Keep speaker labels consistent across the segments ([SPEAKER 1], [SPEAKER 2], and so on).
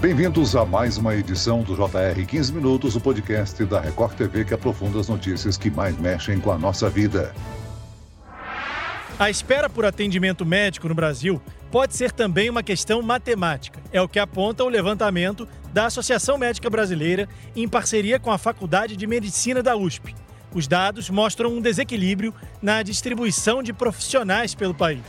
[SPEAKER 1] Bem-vindos a mais uma edição do JR 15 Minutos, o podcast da Record TV que aprofunda as notícias que mais mexem com a nossa vida.
[SPEAKER 2] A espera por atendimento médico no Brasil pode ser também uma questão matemática. É o que aponta o levantamento da Associação Médica Brasileira em parceria com a Faculdade de Medicina da USP. Os dados mostram um desequilíbrio na distribuição de profissionais pelo país.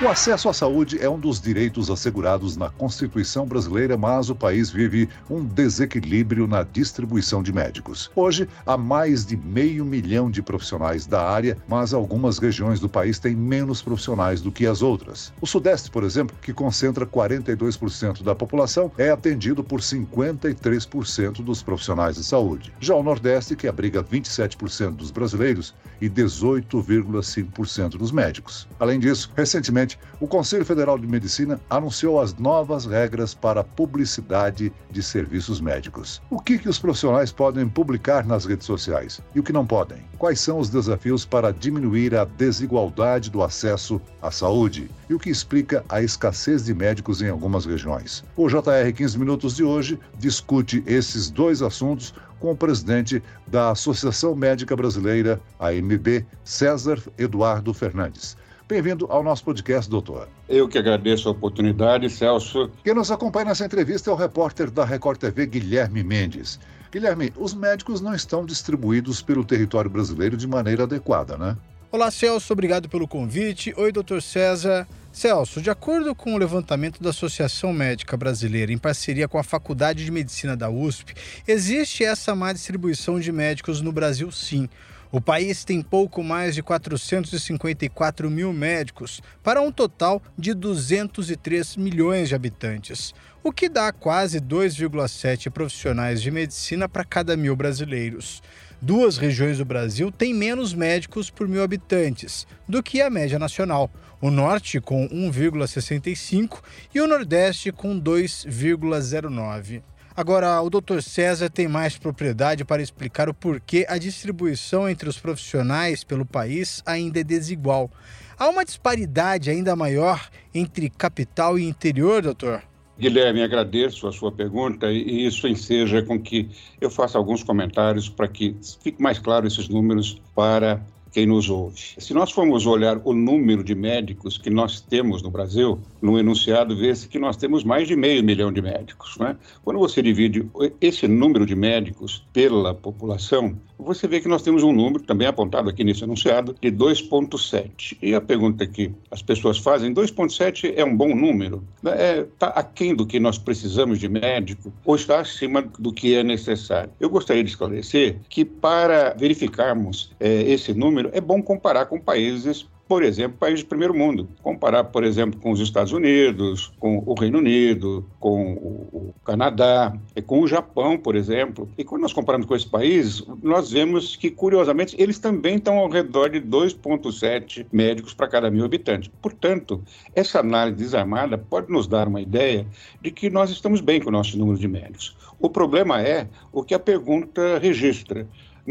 [SPEAKER 1] O acesso à saúde é um dos direitos assegurados na Constituição brasileira, mas o país vive um desequilíbrio na distribuição de médicos. Hoje, há mais de meio milhão de profissionais da área, mas algumas regiões do país têm menos profissionais do que as outras. O Sudeste, por exemplo, que concentra 42% da população, é atendido por 53% dos profissionais de saúde. Já o Nordeste, que abriga 27% dos brasileiros e 18,5% dos médicos. Além disso, recentemente, Recentemente, o Conselho Federal de Medicina anunciou as novas regras para publicidade de serviços médicos. O que, que os profissionais podem publicar nas redes sociais e o que não podem? Quais são os desafios para diminuir a desigualdade do acesso à saúde? E o que explica a escassez de médicos em algumas regiões? O JR 15 Minutos de hoje discute esses dois assuntos com o presidente da Associação Médica Brasileira, AMB, César Eduardo Fernandes. Bem-vindo ao nosso podcast, doutor.
[SPEAKER 3] Eu que agradeço a oportunidade, Celso.
[SPEAKER 1] Quem nos acompanha nessa entrevista é o repórter da Record TV, Guilherme Mendes. Guilherme, os médicos não estão distribuídos pelo território brasileiro de maneira adequada, né?
[SPEAKER 4] Olá, Celso, obrigado pelo convite. Oi, doutor César. Celso, de acordo com o levantamento da Associação Médica Brasileira, em parceria com a Faculdade de Medicina da USP, existe essa má distribuição de médicos no Brasil, sim. O país tem pouco mais de 454 mil médicos, para um total de 203 milhões de habitantes, o que dá quase 2,7 profissionais de medicina para cada mil brasileiros. Duas regiões do Brasil têm menos médicos por mil habitantes do que a média nacional: o Norte, com 1,65 e o Nordeste, com 2,09. Agora, o Dr. César tem mais propriedade para explicar o porquê a distribuição entre os profissionais pelo país ainda é desigual. Há uma disparidade ainda maior entre capital e interior, doutor?
[SPEAKER 3] Guilherme, agradeço a sua pergunta e isso enseja com que eu faça alguns comentários para que fique mais claro esses números para quem nos ouve. Se nós formos olhar o número de médicos que nós temos no Brasil, no enunciado vê-se que nós temos mais de meio milhão de médicos. Né? Quando você divide esse número de médicos pela população, você vê que nós temos um número, também apontado aqui nesse enunciado, de 2,7. E a pergunta que as pessoas fazem, 2,7 é um bom número? Está é, tá aquém do que nós precisamos de médico ou está acima do que é necessário? Eu gostaria de esclarecer que para verificarmos é, esse número, é bom comparar com países por exemplo, países do primeiro mundo. Comparar, por exemplo, com os Estados Unidos, com o Reino Unido, com o Canadá, com o Japão, por exemplo. E quando nós comparamos com esses países, nós vemos que, curiosamente, eles também estão ao redor de 2,7 médicos para cada mil habitantes. Portanto, essa análise desarmada pode nos dar uma ideia de que nós estamos bem com o nosso número de médicos. O problema é o que a pergunta registra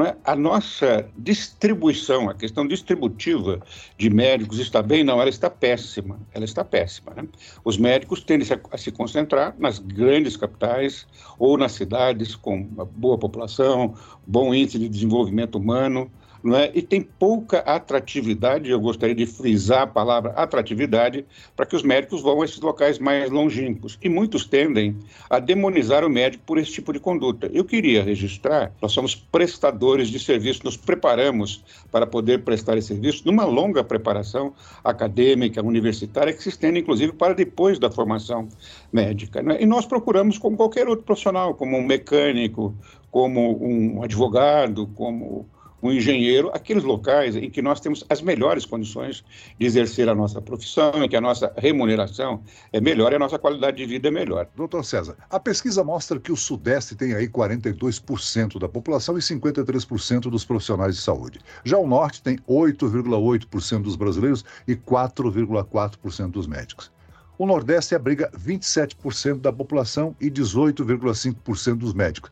[SPEAKER 3] é? A nossa distribuição, a questão distributiva de médicos está bem? Não, ela está péssima. Ela está péssima. Né? Os médicos tendem a se concentrar nas grandes capitais ou nas cidades com boa população, bom índice de desenvolvimento humano, não é? e tem pouca atratividade, eu gostaria de frisar a palavra atratividade, para que os médicos vão a esses locais mais longínquos. E muitos tendem a demonizar o médico por esse tipo de conduta. Eu queria registrar, nós somos prestadores de serviço, nos preparamos para poder prestar esse serviço numa longa preparação acadêmica, universitária, que se estende inclusive para depois da formação médica. Né? E nós procuramos, como qualquer outro profissional, como um mecânico, como um advogado, como um engenheiro, aqueles locais em que nós temos as melhores condições de exercer a nossa profissão, em que a nossa remuneração é melhor e a nossa qualidade de vida é melhor.
[SPEAKER 1] Doutor César, a pesquisa mostra que o Sudeste tem aí 42% da população e 53% dos profissionais de saúde. Já o Norte tem 8,8% dos brasileiros e 4,4% dos médicos. O Nordeste abriga 27% da população e 18,5% dos médicos.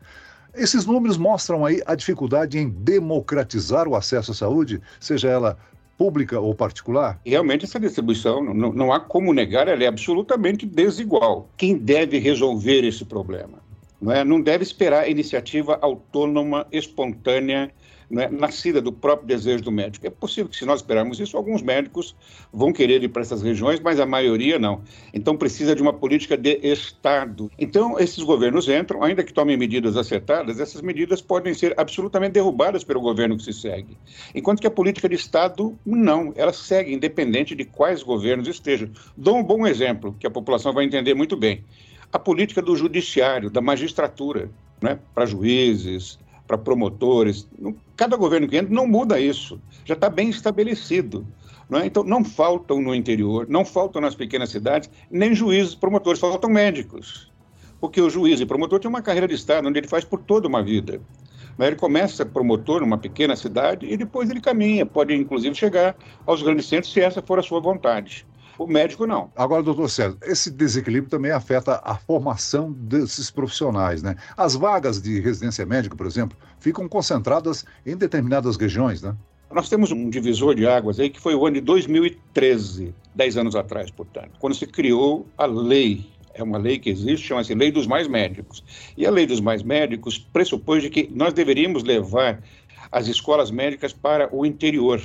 [SPEAKER 1] Esses números mostram aí a dificuldade em democratizar o acesso à saúde, seja ela pública ou particular?
[SPEAKER 3] Realmente, essa distribuição, não, não há como negar, ela é absolutamente desigual. Quem deve resolver esse problema? Não, é? não deve esperar iniciativa autônoma, espontânea, né, nascida do próprio desejo do médico. É possível que, se nós esperarmos isso, alguns médicos vão querer ir para essas regiões, mas a maioria não. Então, precisa de uma política de Estado. Então, esses governos entram, ainda que tomem medidas acertadas, essas medidas podem ser absolutamente derrubadas pelo governo que se segue. Enquanto que a política de Estado, não. Ela segue, independente de quais governos estejam. Dou um bom exemplo, que a população vai entender muito bem. A política do judiciário, da magistratura, né, para juízes, para promotores. Cada governo que entra não muda isso, já está bem estabelecido. Não é? Então, não faltam no interior, não faltam nas pequenas cidades, nem juízes promotores, faltam médicos. Porque o juiz e promotor tem uma carreira de Estado, onde ele faz por toda uma vida. Ele começa promotor numa pequena cidade e depois ele caminha, pode inclusive chegar aos grandes centros se essa for a sua vontade. O médico não.
[SPEAKER 1] Agora, doutor César, esse desequilíbrio também afeta a formação desses profissionais, né? As vagas de residência médica, por exemplo, ficam concentradas em determinadas regiões, né?
[SPEAKER 3] Nós temos um divisor de águas aí que foi o ano de 2013, 10 anos atrás, portanto, quando se criou a lei é uma lei que existe, chama-se Lei dos Mais Médicos. E a Lei dos Mais Médicos pressupõe de que nós deveríamos levar as escolas médicas para o interior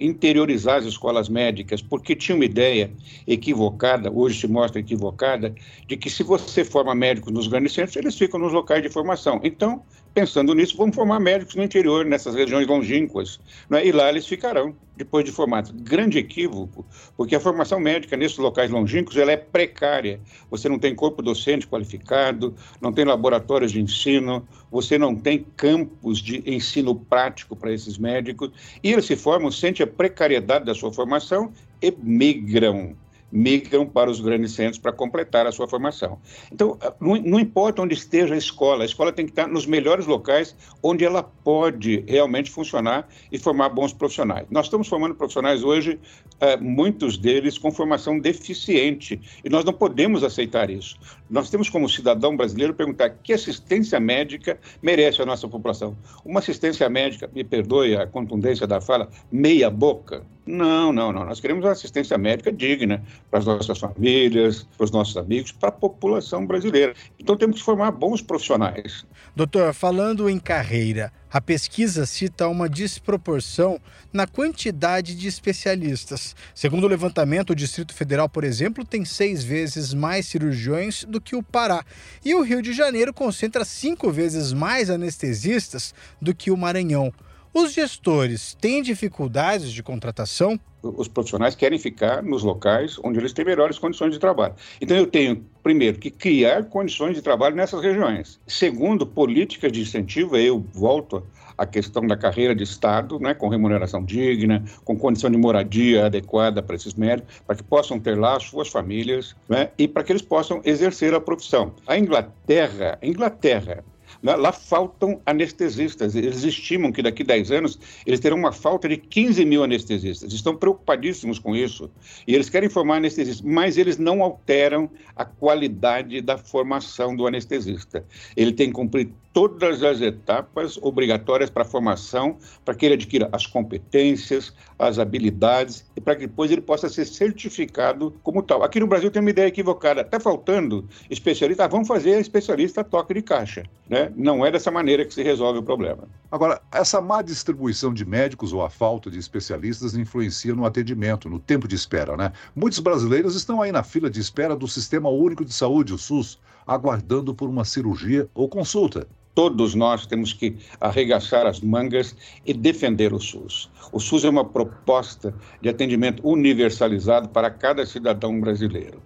[SPEAKER 3] interiorizar as escolas médicas, porque tinha uma ideia equivocada, hoje se mostra equivocada, de que se você forma médicos nos grandes centros, eles ficam nos locais de formação. Então, pensando nisso, vamos formar médicos no interior, nessas regiões longínquas, né? e lá eles ficarão depois de formados. Grande equívoco, porque a formação médica nesses locais longínquos ela é precária. Você não tem corpo docente qualificado, não tem laboratórios de ensino, você não tem campos de ensino prático para esses médicos, e eles se formam, sentem a precariedade da sua formação e migram migram para os grandes centros para completar a sua formação. Então, não, não, importa onde esteja a escola, a escola tem que estar nos melhores locais onde ela pode realmente funcionar e formar bons profissionais. Nós estamos formando profissionais hoje, eh, muitos deles com formação deficiente, e nós não podemos aceitar isso. Nós temos, como cidadão brasileiro, perguntar que assistência médica merece a nossa população. Uma assistência médica, me perdoe a contundência da fala, meia boca, não, não, não. Nós queremos uma assistência médica digna para as nossas famílias, para os nossos amigos, para a população brasileira. Então temos que formar bons profissionais.
[SPEAKER 4] Doutor, falando em carreira, a pesquisa cita uma desproporção na quantidade de especialistas. Segundo o levantamento, o Distrito Federal, por exemplo, tem seis vezes mais cirurgiões do que o Pará. E o Rio de Janeiro concentra cinco vezes mais anestesistas do que o Maranhão. Os gestores têm dificuldades de contratação?
[SPEAKER 3] Os profissionais querem ficar nos locais onde eles têm melhores condições de trabalho. Então, eu tenho, primeiro, que criar condições de trabalho nessas regiões. Segundo, políticas de incentivo, eu volto à questão da carreira de Estado, né, com remuneração digna, com condição de moradia adequada para esses médicos, para que possam ter lá as suas famílias né, e para que eles possam exercer a profissão. A Inglaterra, a Inglaterra né? Lá faltam anestesistas. Eles estimam que daqui a 10 anos eles terão uma falta de 15 mil anestesistas. Estão preocupadíssimos com isso. E eles querem formar anestesistas, mas eles não alteram a qualidade da formação do anestesista. Ele tem que cumprir todas as etapas obrigatórias para a formação, para que ele adquira as competências, as habilidades e para que depois ele possa ser certificado como tal. Aqui no Brasil tem uma ideia equivocada, está faltando especialista, ah, vamos fazer especialista toque de caixa. Né? Não é dessa maneira que se resolve o problema.
[SPEAKER 1] Agora, essa má distribuição de médicos ou a falta de especialistas influencia no atendimento, no tempo de espera, né? Muitos brasileiros estão aí na fila de espera do Sistema Único de Saúde, o SUS, aguardando por uma cirurgia ou consulta
[SPEAKER 3] todos nós temos que arregaçar as mangas e defender o SUS. O SUS é uma proposta de atendimento universalizado para cada cidadão brasileiro.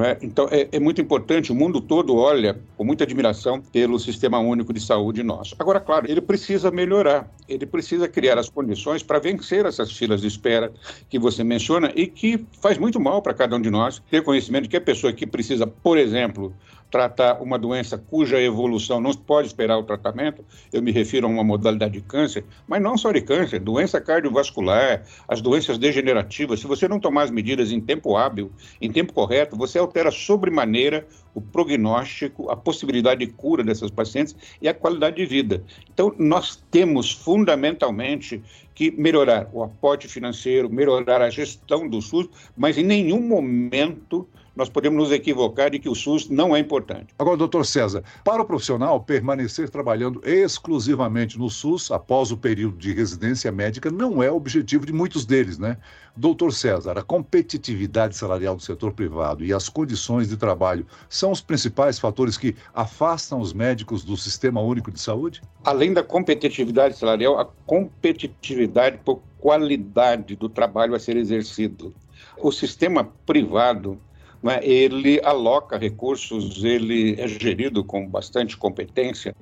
[SPEAKER 3] É? Então, é, é, muito importante, o mundo todo olha com muita admiração pelo Sistema Único de Saúde nosso. Agora, claro, ele precisa melhorar, ele precisa criar as condições para vencer essas filas de espera que você menciona e que faz muito mal para cada um de nós ter conhecimento de que a pessoa que precisa, por exemplo, tratar uma doença cuja evolução não pode esperar o tratamento, eu me refiro a uma modalidade de câncer, mas não só de câncer, doença cardiovascular, as doenças degenerativas, se você não tomar as medidas em tempo hábil, em tempo correto, você altera sobremaneira o prognóstico, a possibilidade de cura dessas pacientes e a qualidade de vida. Então, nós temos fundamentalmente que melhorar o aporte financeiro, melhorar a gestão do SUS, mas em nenhum momento nós podemos nos equivocar de que o SUS não é importante.
[SPEAKER 1] Agora, doutor César, para o profissional permanecer trabalhando exclusivamente no SUS após o período de residência médica não é o objetivo de muitos deles, né? Doutor César, a competitividade salarial do setor privado e as condições de trabalho são os principais fatores que afastam os médicos do Sistema Único de Saúde?
[SPEAKER 3] Além da competitividade salarial, a competitividade por qualidade do trabalho a ser exercido. O sistema privado né, ele aloca recursos, ele é gerido com bastante competência,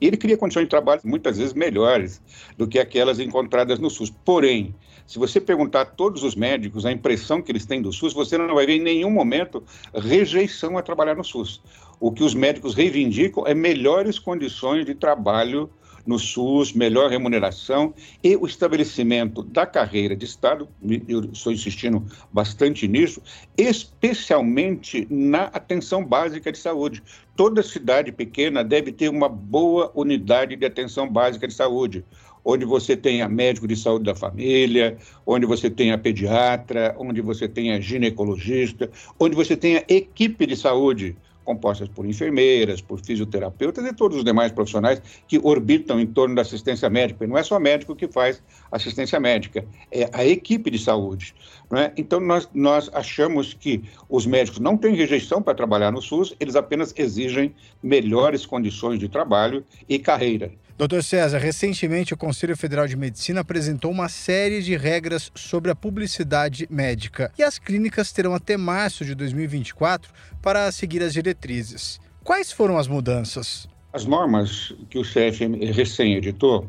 [SPEAKER 3] e ele cria condições de trabalho muitas vezes melhores do que aquelas encontradas no SUS. Porém, se você perguntar a todos os médicos a impressão que eles têm do SUS, você não vai ver em nenhum momento rejeição a trabalhar no SUS. O que os médicos reivindicam é melhores condições de trabalho no SUS, melhor remuneração e o estabelecimento da carreira de Estado, eu estou insistindo bastante nisso, especialmente na atenção básica de saúde. Toda cidade pequena deve ter uma boa unidade de atenção básica de saúde onde você tenha médico de saúde da família, onde você tenha pediatra, onde você tenha ginecologista, onde você tenha equipe de saúde, compostas por enfermeiras, por fisioterapeutas e todos os demais profissionais que orbitam em torno da assistência médica. E não é só médico que faz assistência médica, é a equipe de saúde. É? Então, nós, nós achamos que os médicos não têm rejeição para trabalhar no SUS, eles apenas exigem melhores condições de trabalho e carreira.
[SPEAKER 4] Doutor César, recentemente o Conselho Federal de Medicina apresentou uma série de regras sobre a publicidade médica e as clínicas terão até março de 2024 para seguir as diretrizes. Quais foram as mudanças?
[SPEAKER 3] As normas que o CFM recém-editou,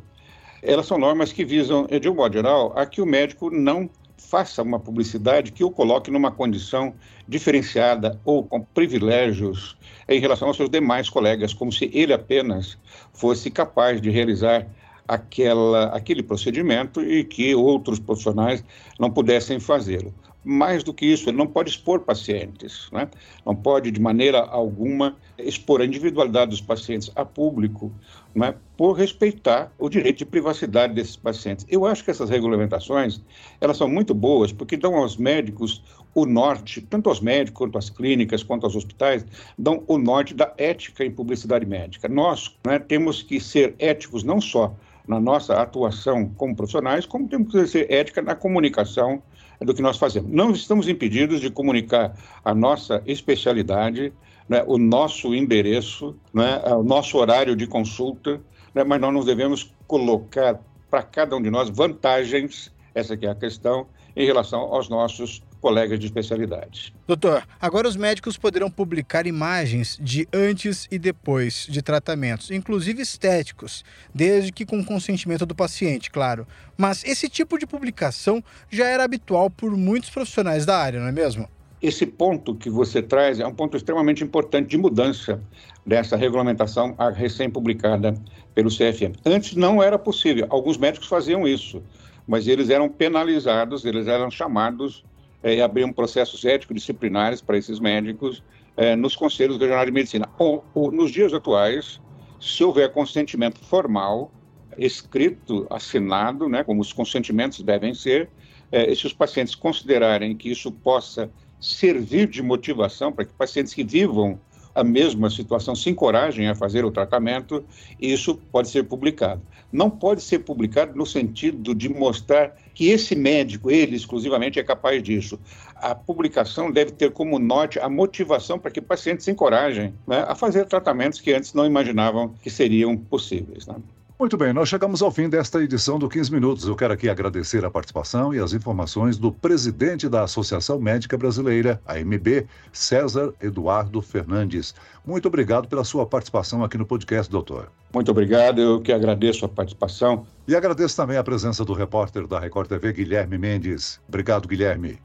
[SPEAKER 3] elas são normas que visam, de um modo geral, a que o médico não faça uma publicidade que o coloque numa condição diferenciada ou com privilégios em relação aos seus demais colegas, como se ele apenas fosse capaz de realizar aquela, aquele procedimento e que outros profissionais não pudessem fazê-lo. Mais do que isso, ele não pode expor pacientes, né? não pode, de maneira alguma, expor a individualidade dos pacientes a público, né? por respeitar o direito de privacidade desses pacientes. Eu acho que essas regulamentações elas são muito boas porque dão aos médicos o norte, tanto aos médicos quanto às clínicas, quanto aos hospitais, dão o norte da ética em publicidade médica. Nós né, temos que ser éticos não só na nossa atuação como profissionais, como temos que ser ética na comunicação do que nós fazemos. Não estamos impedidos de comunicar a nossa especialidade, né, o nosso endereço, né, o nosso horário de consulta, né, mas nós não devemos colocar para cada um de nós vantagens, essa é a questão, em relação aos nossos colegas de especialidade.
[SPEAKER 4] Doutor, agora os médicos poderão publicar imagens de antes e depois de tratamentos, inclusive estéticos, desde que com consentimento do paciente, claro. Mas esse tipo de publicação já era habitual por muitos profissionais da área, não é mesmo?
[SPEAKER 3] Esse ponto que você traz é um ponto extremamente importante de mudança dessa regulamentação recém-publicada pelo CFM. Antes não era possível, alguns médicos faziam isso, mas eles eram penalizados, eles eram chamados é, abriam processos ético-disciplinares para esses médicos é, nos conselhos regionais de medicina. Ou, ou, nos dias atuais, se houver consentimento formal, escrito, assinado, né, como os consentimentos devem ser, é, e se os pacientes considerarem que isso possa servir de motivação para que pacientes que vivam a mesma situação se encorajem a fazer o tratamento, isso pode ser publicado. Não pode ser publicado no sentido de mostrar que esse médico, ele exclusivamente, é capaz disso. A publicação deve ter como norte a motivação para que pacientes se encorajem né, a fazer tratamentos que antes não imaginavam que seriam possíveis. Né?
[SPEAKER 1] Muito bem, nós chegamos ao fim desta edição do 15 Minutos. Eu quero aqui agradecer a participação e as informações do presidente da Associação Médica Brasileira, AMB, César Eduardo Fernandes. Muito obrigado pela sua participação aqui no podcast, doutor.
[SPEAKER 3] Muito obrigado, eu que agradeço a participação.
[SPEAKER 1] E agradeço também a presença do repórter da Record TV, Guilherme Mendes. Obrigado, Guilherme.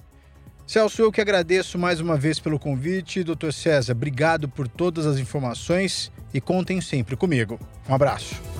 [SPEAKER 4] Celso, eu que agradeço mais uma vez pelo convite. Doutor César, obrigado por todas as informações e contem sempre comigo. Um abraço.